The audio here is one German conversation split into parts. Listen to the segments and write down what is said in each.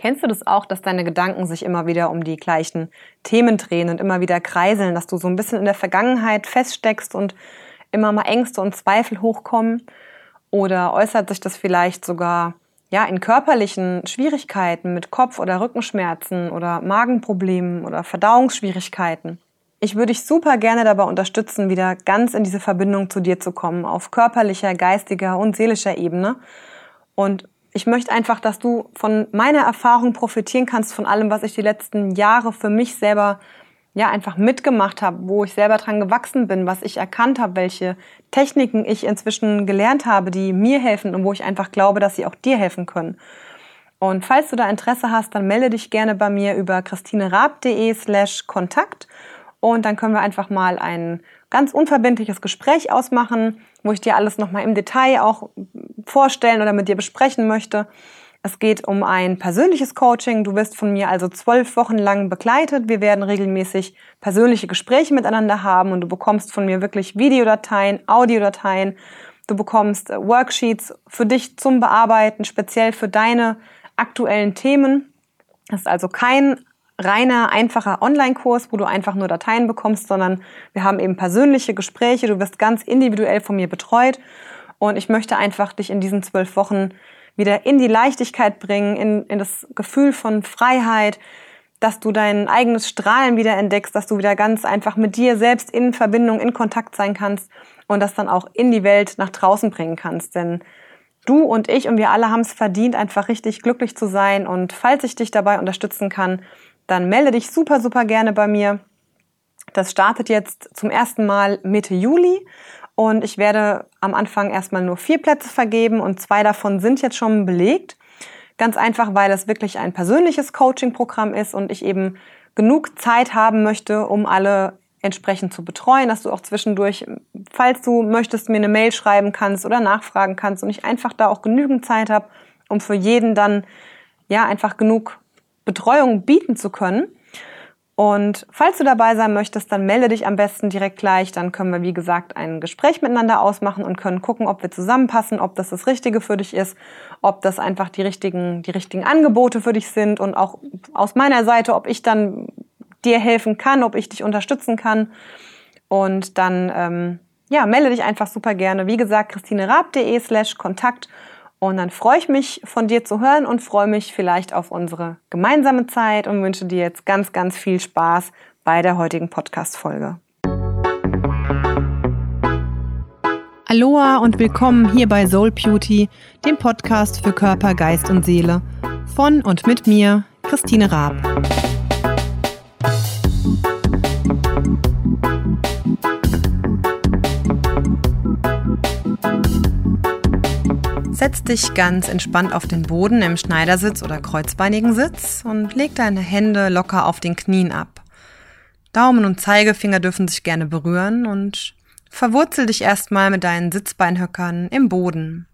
Kennst du das auch, dass deine Gedanken sich immer wieder um die gleichen Themen drehen und immer wieder kreiseln, dass du so ein bisschen in der Vergangenheit feststeckst und immer mal Ängste und Zweifel hochkommen? Oder äußert sich das vielleicht sogar ja, in körperlichen Schwierigkeiten mit Kopf- oder Rückenschmerzen oder Magenproblemen oder Verdauungsschwierigkeiten? Ich würde dich super gerne dabei unterstützen, wieder ganz in diese Verbindung zu dir zu kommen, auf körperlicher, geistiger und seelischer Ebene. Und ich möchte einfach, dass du von meiner Erfahrung profitieren kannst, von allem, was ich die letzten Jahre für mich selber ja einfach mitgemacht habe, wo ich selber dran gewachsen bin, was ich erkannt habe, welche Techniken ich inzwischen gelernt habe, die mir helfen und wo ich einfach glaube, dass sie auch dir helfen können. Und falls du da Interesse hast, dann melde dich gerne bei mir über christinerab.de slash Kontakt und dann können wir einfach mal ein ganz unverbindliches Gespräch ausmachen, wo ich dir alles nochmal im Detail auch vorstellen oder mit dir besprechen möchte. Es geht um ein persönliches Coaching. Du wirst von mir also zwölf Wochen lang begleitet. Wir werden regelmäßig persönliche Gespräche miteinander haben und du bekommst von mir wirklich Videodateien, Audiodateien. Du bekommst Worksheets für dich zum Bearbeiten, speziell für deine aktuellen Themen. Das ist also kein reiner, einfacher Online-Kurs, wo du einfach nur Dateien bekommst, sondern wir haben eben persönliche Gespräche. Du wirst ganz individuell von mir betreut. Und ich möchte einfach dich in diesen zwölf Wochen wieder in die Leichtigkeit bringen, in, in das Gefühl von Freiheit, dass du dein eigenes Strahlen wieder entdeckst, dass du wieder ganz einfach mit dir selbst in Verbindung, in Kontakt sein kannst und das dann auch in die Welt nach draußen bringen kannst. Denn du und ich und wir alle haben es verdient, einfach richtig glücklich zu sein. Und falls ich dich dabei unterstützen kann, dann melde dich super, super gerne bei mir. Das startet jetzt zum ersten Mal Mitte Juli und ich werde am Anfang erstmal nur vier Plätze vergeben und zwei davon sind jetzt schon belegt. Ganz einfach, weil es wirklich ein persönliches Coaching-Programm ist und ich eben genug Zeit haben möchte, um alle entsprechend zu betreuen, dass du auch zwischendurch, falls du möchtest, mir eine Mail schreiben kannst oder nachfragen kannst und ich einfach da auch genügend Zeit habe, um für jeden dann ja einfach genug Betreuung bieten zu können. Und falls du dabei sein möchtest, dann melde dich am besten direkt gleich. Dann können wir, wie gesagt, ein Gespräch miteinander ausmachen und können gucken, ob wir zusammenpassen, ob das das Richtige für dich ist, ob das einfach die richtigen, die richtigen Angebote für dich sind und auch aus meiner Seite, ob ich dann dir helfen kann, ob ich dich unterstützen kann. Und dann, ähm, ja, melde dich einfach super gerne. Wie gesagt, christinerab.de slash Kontakt und dann freue ich mich, von dir zu hören und freue mich vielleicht auf unsere gemeinsame Zeit und wünsche dir jetzt ganz, ganz viel Spaß bei der heutigen Podcast-Folge. Aloha und willkommen hier bei Soul Beauty, dem Podcast für Körper, Geist und Seele. Von und mit mir, Christine Raab. Setz dich ganz entspannt auf den Boden im Schneidersitz oder kreuzbeinigen Sitz und leg deine Hände locker auf den Knien ab. Daumen und Zeigefinger dürfen sich gerne berühren und verwurzel dich erstmal mit deinen Sitzbeinhöckern im Boden.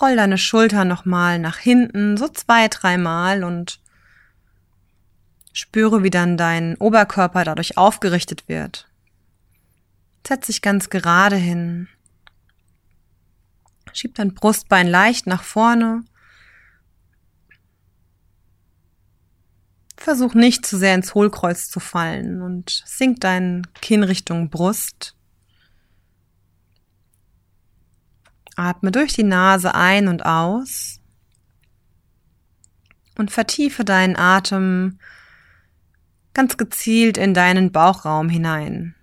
Roll deine Schultern nochmal nach hinten, so zwei, dreimal und Spüre, wie dann dein Oberkörper dadurch aufgerichtet wird. Setz dich ganz gerade hin. Schieb dein Brustbein leicht nach vorne. Versuch nicht zu sehr ins Hohlkreuz zu fallen und sink dein Kinn Richtung Brust. Atme durch die Nase ein und aus und vertiefe deinen Atem ganz gezielt in deinen Bauchraum hinein.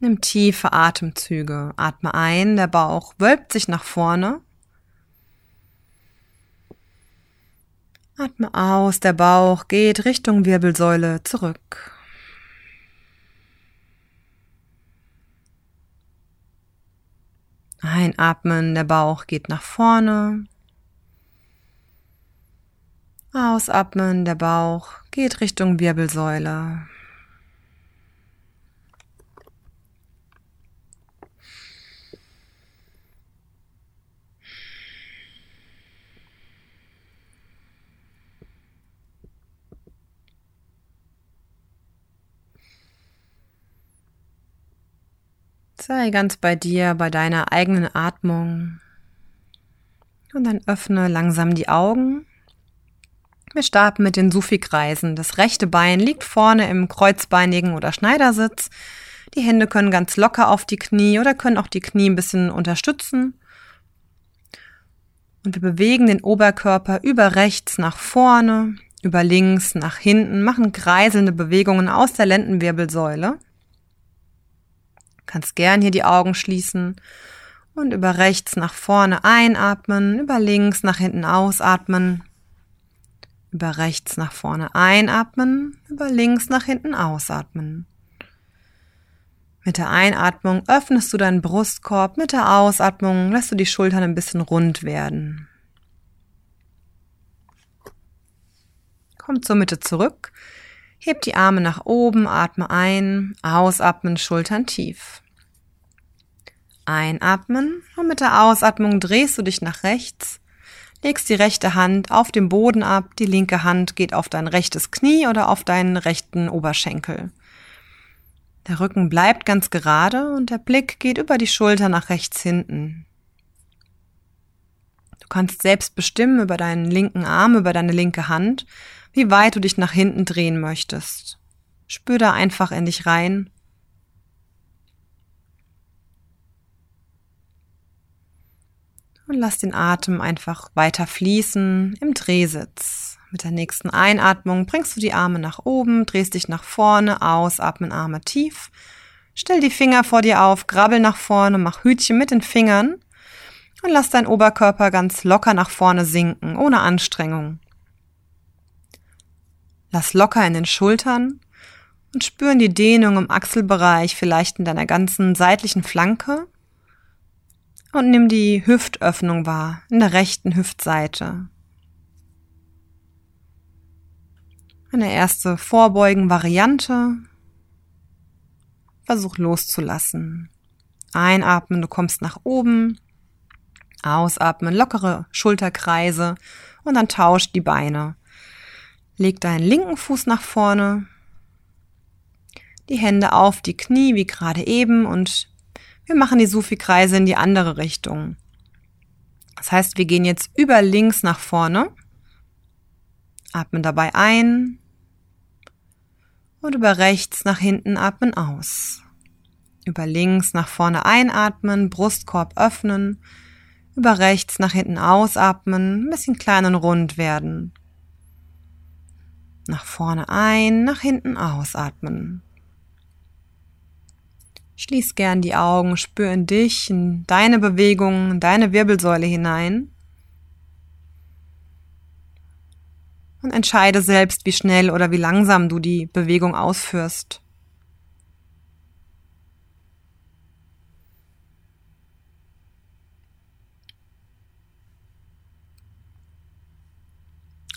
Nimm tiefe Atemzüge. Atme ein, der Bauch wölbt sich nach vorne. Atme aus, der Bauch geht Richtung Wirbelsäule zurück. Einatmen, der Bauch geht nach vorne. Ausatmen, der Bauch geht Richtung Wirbelsäule. Sei ganz bei dir, bei deiner eigenen Atmung. Und dann öffne langsam die Augen. Wir starten mit den Sufi-Kreisen. Das rechte Bein liegt vorne im kreuzbeinigen oder Schneidersitz. Die Hände können ganz locker auf die Knie oder können auch die Knie ein bisschen unterstützen. Und wir bewegen den Oberkörper über rechts nach vorne, über links nach hinten, machen kreiselnde Bewegungen aus der Lendenwirbelsäule. Du kannst gern hier die Augen schließen und über rechts nach vorne einatmen, über links nach hinten ausatmen, über rechts nach vorne einatmen, über links nach hinten ausatmen. Mit der Einatmung öffnest du deinen Brustkorb, mit der Ausatmung lässt du die Schultern ein bisschen rund werden. Komm zur Mitte zurück, heb die Arme nach oben, atme ein, ausatmen, Schultern tief. Einatmen und mit der Ausatmung drehst du dich nach rechts, legst die rechte Hand auf dem Boden ab, die linke Hand geht auf dein rechtes Knie oder auf deinen rechten Oberschenkel. Der Rücken bleibt ganz gerade und der Blick geht über die Schulter nach rechts hinten. Du kannst selbst bestimmen über deinen linken Arm, über deine linke Hand, wie weit du dich nach hinten drehen möchtest. Spür da einfach in dich rein. Und lass den Atem einfach weiter fließen im Drehsitz. Mit der nächsten Einatmung bringst du die Arme nach oben, drehst dich nach vorne, ausatmen, Arme tief. Stell die Finger vor dir auf, grabbel nach vorne, mach Hütchen mit den Fingern und lass deinen Oberkörper ganz locker nach vorne sinken, ohne Anstrengung. Lass locker in den Schultern und spüren die Dehnung im Achselbereich, vielleicht in deiner ganzen seitlichen Flanke. Und nimm die Hüftöffnung wahr, in der rechten Hüftseite. Eine erste Vorbeugen-Variante. Versuch loszulassen. Einatmen, du kommst nach oben. Ausatmen, lockere Schulterkreise und dann tauscht die Beine. Leg deinen linken Fuß nach vorne, die Hände auf die Knie wie gerade eben und wir machen die Sufi-Kreise in die andere Richtung. Das heißt, wir gehen jetzt über links nach vorne Atmen dabei ein und über rechts nach hinten atmen aus. Über links nach vorne einatmen, Brustkorb öffnen, über rechts nach hinten ausatmen, ein bisschen klein und rund werden. Nach vorne ein, nach hinten ausatmen. Schließ gern die Augen, spür in dich, in deine Bewegungen, in deine Wirbelsäule hinein. und entscheide selbst, wie schnell oder wie langsam du die Bewegung ausführst.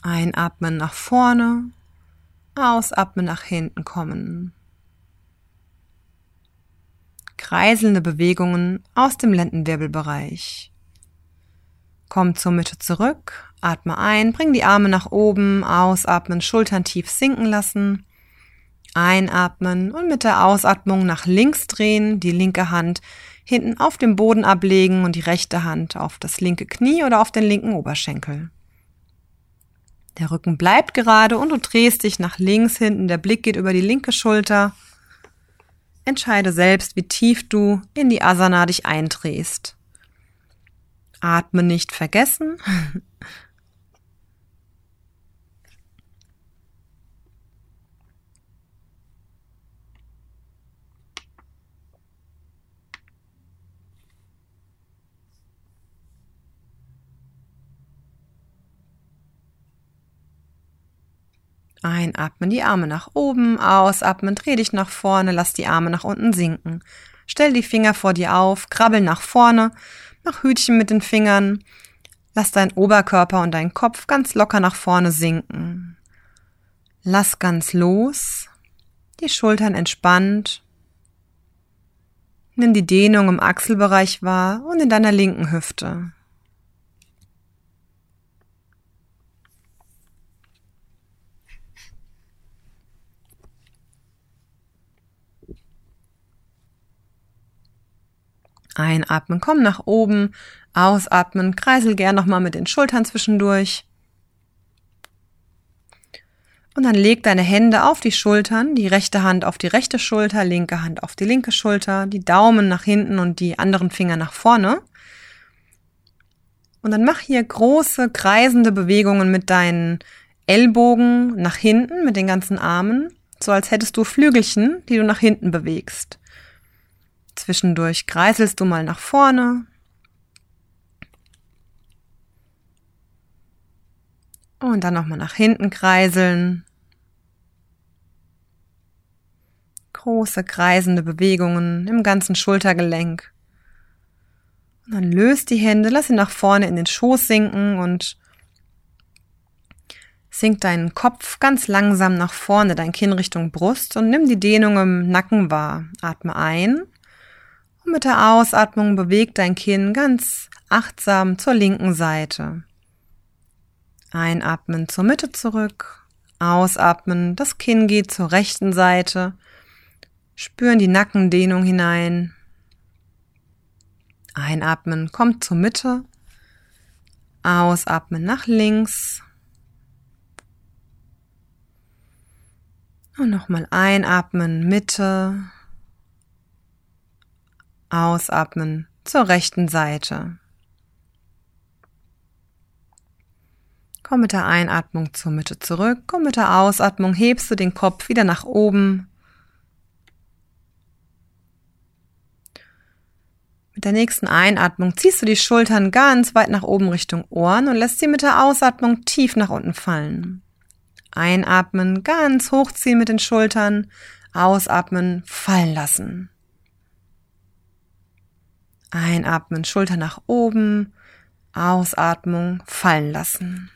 Einatmen nach vorne, ausatmen nach hinten kommen. Kreiselnde Bewegungen aus dem Lendenwirbelbereich. Komm zur Mitte zurück, Atme ein, bring die Arme nach oben, ausatmen, Schultern tief sinken lassen. Einatmen und mit der Ausatmung nach links drehen, die linke Hand hinten auf dem Boden ablegen und die rechte Hand auf das linke Knie oder auf den linken Oberschenkel. Der Rücken bleibt gerade und du drehst dich nach links hinten, der Blick geht über die linke Schulter. Entscheide selbst, wie tief du in die Asana dich eindrehst. Atme nicht vergessen. Einatmen, die Arme nach oben, ausatmen, dreh dich nach vorne, lass die Arme nach unten sinken. Stell die Finger vor dir auf, krabbel nach vorne, mach Hütchen mit den Fingern, lass deinen Oberkörper und deinen Kopf ganz locker nach vorne sinken. Lass ganz los, die Schultern entspannt. Nimm die Dehnung im Achselbereich wahr und in deiner linken Hüfte. Einatmen, komm nach oben, ausatmen, kreisel gern nochmal mit den Schultern zwischendurch. Und dann leg deine Hände auf die Schultern, die rechte Hand auf die rechte Schulter, linke Hand auf die linke Schulter, die Daumen nach hinten und die anderen Finger nach vorne. Und dann mach hier große kreisende Bewegungen mit deinen Ellbogen nach hinten, mit den ganzen Armen, so als hättest du Flügelchen, die du nach hinten bewegst. Zwischendurch kreiselst du mal nach vorne. Und dann nochmal nach hinten kreiseln. Große kreisende Bewegungen im ganzen Schultergelenk. Und dann löst die Hände, lass sie nach vorne in den Schoß sinken und sink deinen Kopf ganz langsam nach vorne, dein Kinn Richtung Brust und nimm die Dehnung im Nacken wahr. Atme ein mit der Ausatmung beweg dein Kinn ganz achtsam zur linken Seite. Einatmen zur Mitte zurück, ausatmen, das Kinn geht zur rechten Seite, spüren die Nackendehnung hinein, Einatmen kommt zur Mitte. Ausatmen nach links. Und nochmal einatmen, Mitte. Ausatmen zur rechten Seite. Komm mit der Einatmung zur Mitte zurück. Komm mit der Ausatmung hebst du den Kopf wieder nach oben. Mit der nächsten Einatmung ziehst du die Schultern ganz weit nach oben Richtung Ohren und lässt sie mit der Ausatmung tief nach unten fallen. Einatmen, ganz hochziehen mit den Schultern, ausatmen, fallen lassen. Einatmen, Schulter nach oben, Ausatmung, fallen lassen.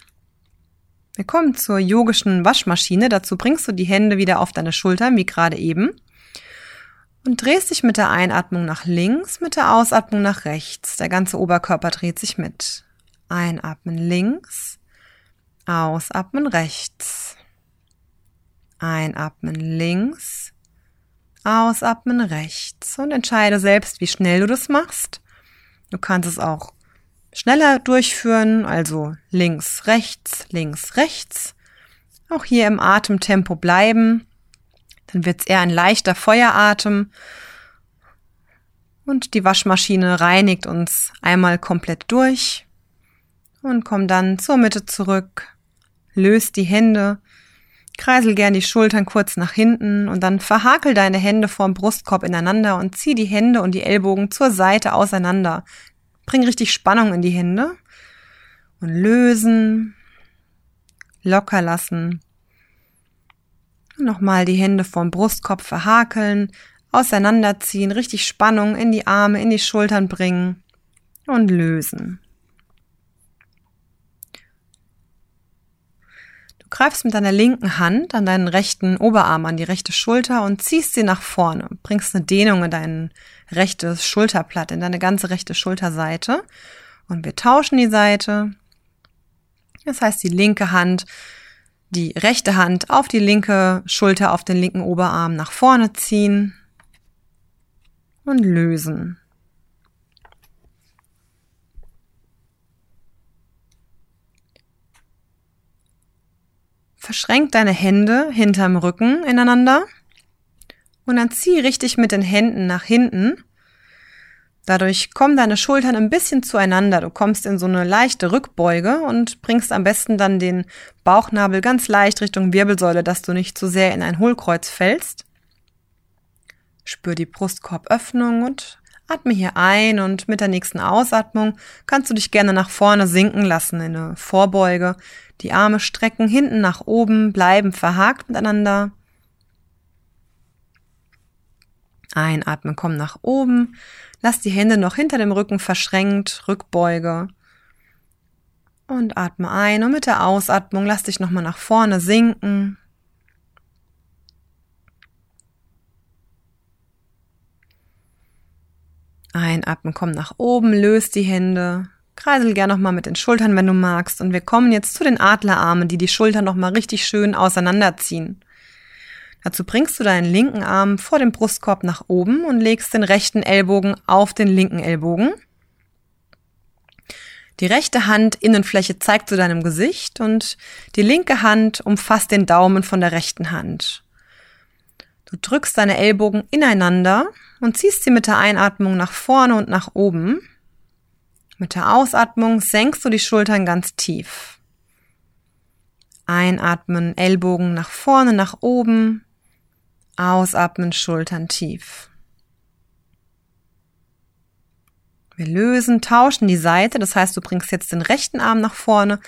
Wir kommen zur yogischen Waschmaschine. Dazu bringst du die Hände wieder auf deine Schultern, wie gerade eben und drehst dich mit der Einatmung nach links, mit der Ausatmung nach rechts. Der ganze Oberkörper dreht sich mit. Einatmen links, ausatmen rechts. Einatmen links, ausatmen rechts und entscheide selbst, wie schnell du das machst. Du kannst es auch schneller durchführen, also links, rechts, links, rechts. Auch hier im Atemtempo bleiben. Dann wird es eher ein leichter Feueratem und die Waschmaschine reinigt uns einmal komplett durch und komm dann zur Mitte zurück, löst die Hände, kreisel gern die Schultern kurz nach hinten und dann verhakel deine Hände vorm Brustkorb ineinander und zieh die Hände und die Ellbogen zur Seite auseinander. Bring richtig Spannung in die Hände und lösen, locker lassen Nochmal die Hände vom Brustkorb verhakeln, auseinanderziehen, richtig Spannung in die Arme, in die Schultern bringen und lösen. Greifst mit deiner linken Hand an deinen rechten Oberarm, an die rechte Schulter und ziehst sie nach vorne. Bringst eine Dehnung in dein rechtes Schulterblatt, in deine ganze rechte Schulterseite. Und wir tauschen die Seite. Das heißt, die linke Hand die rechte Hand auf die linke Schulter, auf den linken Oberarm nach vorne ziehen und lösen. Verschränk deine Hände hinterm Rücken ineinander und dann zieh richtig mit den Händen nach hinten Dadurch kommen deine Schultern ein bisschen zueinander. Du kommst in so eine leichte Rückbeuge und bringst am besten dann den Bauchnabel ganz leicht Richtung Wirbelsäule, dass du nicht zu sehr in ein Hohlkreuz fällst. Spür die Brustkorböffnung und atme hier ein und mit der nächsten Ausatmung kannst du dich gerne nach vorne sinken lassen in eine Vorbeuge. Die Arme strecken hinten nach oben, bleiben verhakt miteinander. Einatmen, komm nach oben. Lass die Hände noch hinter dem Rücken verschränkt, Rückbeuge. Und atme ein und mit der Ausatmung lass dich nochmal nach vorne sinken. Einatmen, komm nach oben, löst die Hände. Kreisel gern nochmal mit den Schultern, wenn du magst. Und wir kommen jetzt zu den Adlerarmen, die die Schultern nochmal richtig schön auseinanderziehen. Dazu bringst du deinen linken Arm vor dem Brustkorb nach oben und legst den rechten Ellbogen auf den linken Ellbogen. Die rechte Hand Innenfläche zeigt zu deinem Gesicht und die linke Hand umfasst den Daumen von der rechten Hand. Du drückst deine Ellbogen ineinander und ziehst sie mit der Einatmung nach vorne und nach oben. Mit der Ausatmung senkst du die Schultern ganz tief. Einatmen, Ellbogen nach vorne, nach oben. Ausatmen, Schultern tief. Wir lösen, tauschen die Seite, das heißt, du bringst jetzt den rechten Arm nach vorne,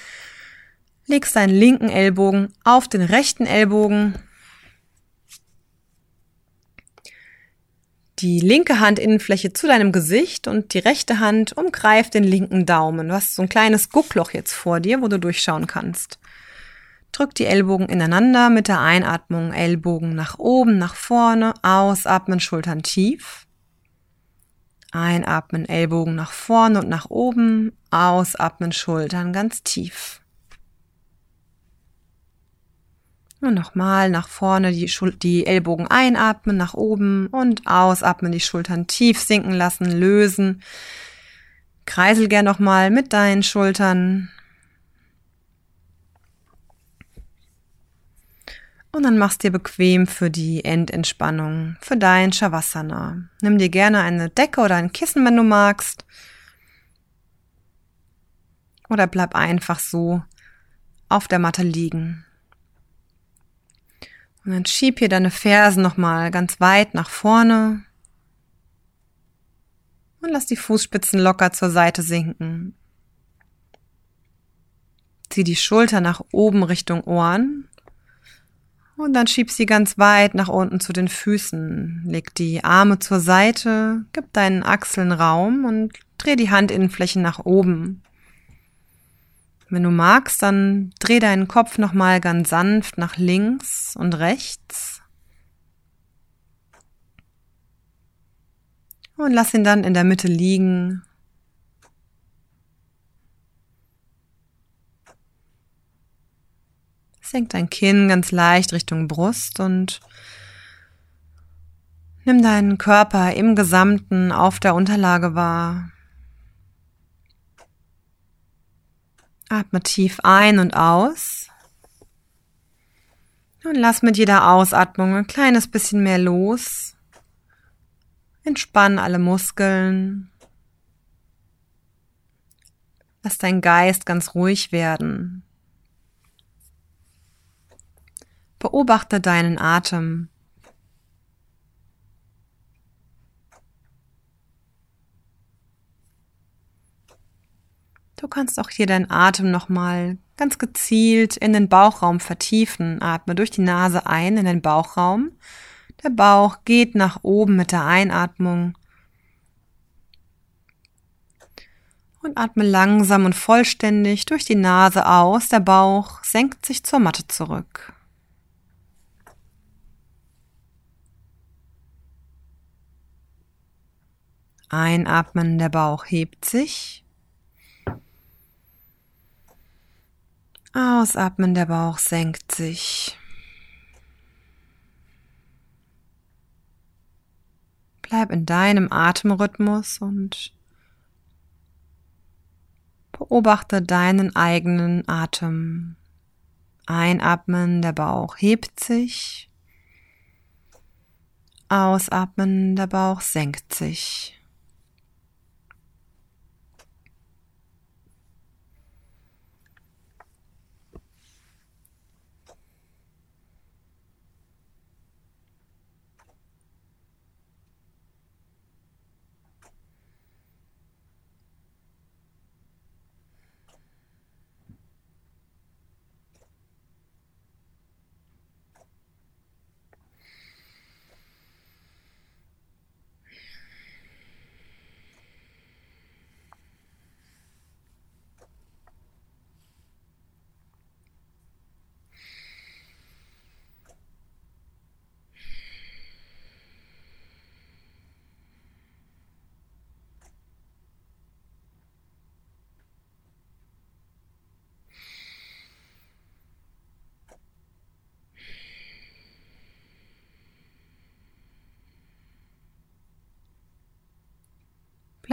legst deinen linken Ellbogen auf den rechten Ellbogen, die linke Handinnenfläche zu deinem Gesicht und die rechte Hand umgreift den linken Daumen. Du hast so ein kleines Guckloch jetzt vor dir, wo du durchschauen kannst. Drück die Ellbogen ineinander mit der Einatmung, Ellbogen nach oben, nach vorne, ausatmen, Schultern tief. Einatmen, Ellbogen nach vorne und nach oben, ausatmen, Schultern ganz tief. Und nochmal nach vorne die, Schul die Ellbogen einatmen, nach oben und ausatmen, die Schultern tief sinken lassen, lösen. Kreisel gern nochmal mit deinen Schultern. Und dann machst dir bequem für die Endentspannung, für dein Shavasana. Nimm dir gerne eine Decke oder ein Kissen, wenn du magst. Oder bleib einfach so auf der Matte liegen. Und dann schieb hier deine Fersen nochmal ganz weit nach vorne. Und lass die Fußspitzen locker zur Seite sinken. Zieh die Schulter nach oben Richtung Ohren. Und dann schieb sie ganz weit nach unten zu den Füßen. Leg die Arme zur Seite, gib deinen Achseln Raum und dreh die Handinnenflächen nach oben. Wenn du magst, dann dreh deinen Kopf nochmal ganz sanft nach links und rechts. Und lass ihn dann in der Mitte liegen. Senk dein Kinn ganz leicht Richtung Brust und nimm deinen Körper im Gesamten auf der Unterlage wahr. Atme tief ein und aus. Und lass mit jeder Ausatmung ein kleines bisschen mehr los. Entspann alle Muskeln. Lass dein Geist ganz ruhig werden. Beobachte deinen Atem. Du kannst auch hier deinen Atem nochmal ganz gezielt in den Bauchraum vertiefen. Atme durch die Nase ein in den Bauchraum. Der Bauch geht nach oben mit der Einatmung. Und atme langsam und vollständig durch die Nase aus. Der Bauch senkt sich zur Matte zurück. Einatmen, der Bauch hebt sich. Ausatmen, der Bauch senkt sich. Bleib in deinem Atemrhythmus und beobachte deinen eigenen Atem. Einatmen, der Bauch hebt sich. Ausatmen, der Bauch senkt sich.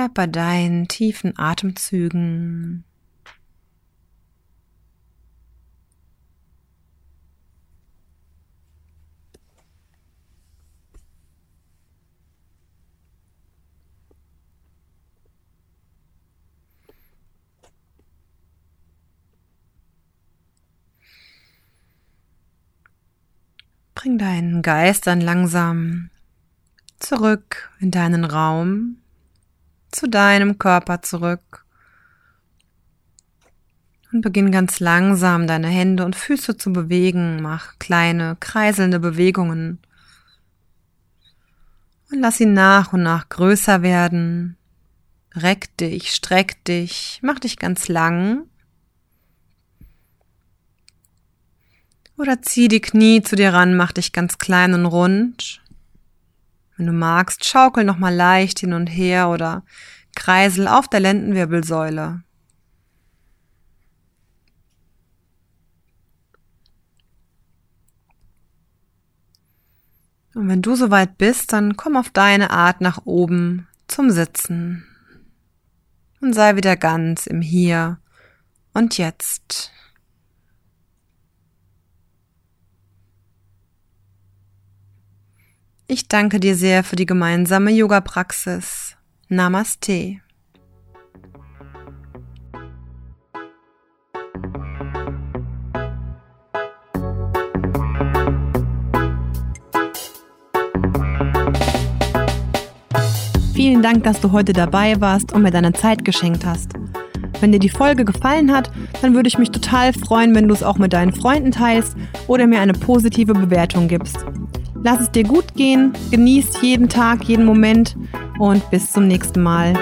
Bleib bei deinen tiefen Atemzügen. Bring deinen Geist dann langsam zurück in deinen Raum, zu deinem Körper zurück und beginn ganz langsam deine Hände und Füße zu bewegen. Mach kleine kreiselnde Bewegungen und lass sie nach und nach größer werden. Reck dich, streck dich, mach dich ganz lang Oder zieh die Knie zu dir ran, mach dich ganz klein und rund. Wenn du magst, schaukel nochmal leicht hin und her oder kreisel auf der Lendenwirbelsäule. Und wenn du soweit bist, dann komm auf deine Art nach oben zum Sitzen und sei wieder ganz im Hier und Jetzt. Ich danke dir sehr für die gemeinsame Yoga-Praxis. Namaste. Vielen Dank, dass du heute dabei warst und mir deine Zeit geschenkt hast. Wenn dir die Folge gefallen hat, dann würde ich mich total freuen, wenn du es auch mit deinen Freunden teilst oder mir eine positive Bewertung gibst. Lass es dir gut gehen, genieß jeden Tag, jeden Moment und bis zum nächsten Mal.